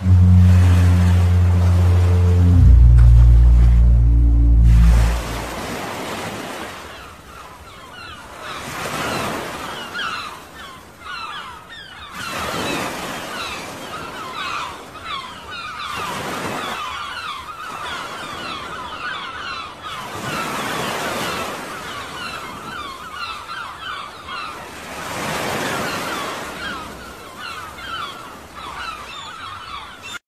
Mm-hmm.